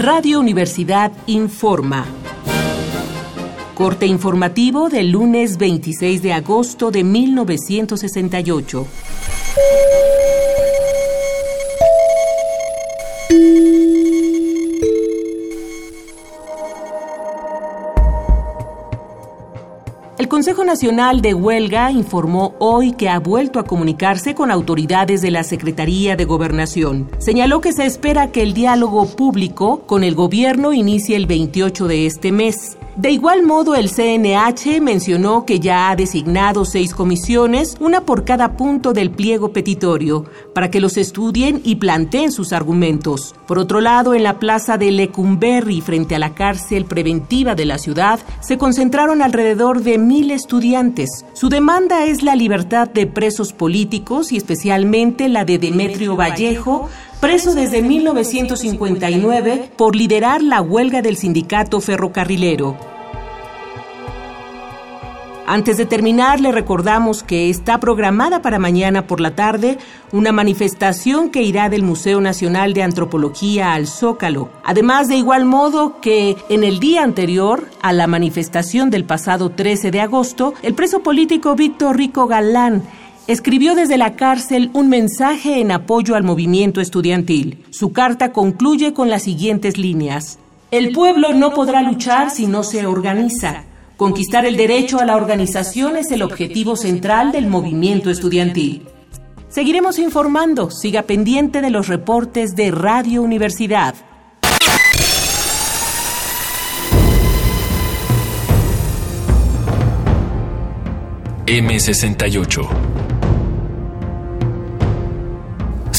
Radio Universidad informa. Corte informativo del lunes 26 de agosto de 1968. El Consejo Nacional de Huelga informó hoy que ha vuelto a comunicarse con autoridades de la Secretaría de Gobernación. Señaló que se espera que el diálogo público con el gobierno inicie el 28 de este mes. De igual modo, el CNH mencionó que ya ha designado seis comisiones, una por cada punto del pliego petitorio, para que los estudien y planteen sus argumentos. Por otro lado, en la plaza de Lecumberri, frente a la cárcel preventiva de la ciudad, se concentraron alrededor de mil estudiantes. Su demanda es la libertad de presos políticos y especialmente la de Demetrio Vallejo, preso desde 1959 por liderar la huelga del sindicato ferrocarrilero. Antes de terminar, le recordamos que está programada para mañana por la tarde una manifestación que irá del Museo Nacional de Antropología al Zócalo. Además, de igual modo que en el día anterior a la manifestación del pasado 13 de agosto, el preso político Víctor Rico Galán escribió desde la cárcel un mensaje en apoyo al movimiento estudiantil. Su carta concluye con las siguientes líneas. El pueblo no podrá luchar si no se organiza. Conquistar el derecho a la organización es el objetivo central del movimiento estudiantil. Seguiremos informando. Siga pendiente de los reportes de Radio Universidad. M68